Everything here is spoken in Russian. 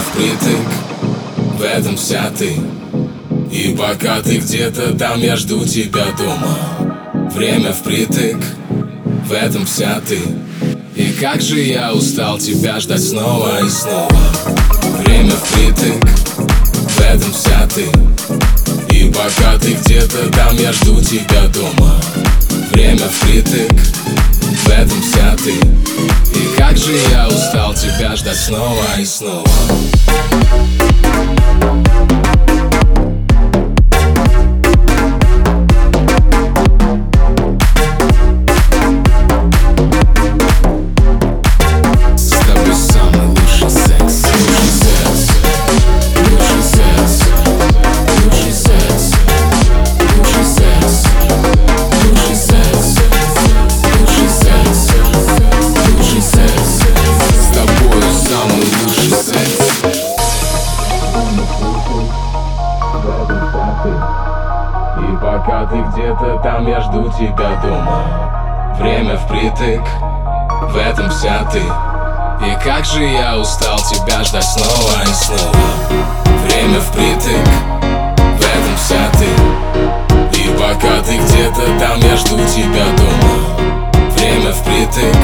впритык, в этом вся ты. И пока ты где-то там, я жду тебя дома. Время впритык, в этом вся ты. И как же я устал тебя ждать снова и снова. Время впритык, в этом вся ты. И пока ты где-то там, я жду тебя дома. Время впритык, в этом вся ты как же я устал тебя ждать снова и снова пока ты где-то там, я жду тебя дома. Время впритык, в этом вся ты. И как же я устал тебя ждать снова и снова. Время впритык, в этом вся ты. И пока ты где-то там, я жду тебя дома. Время впритык,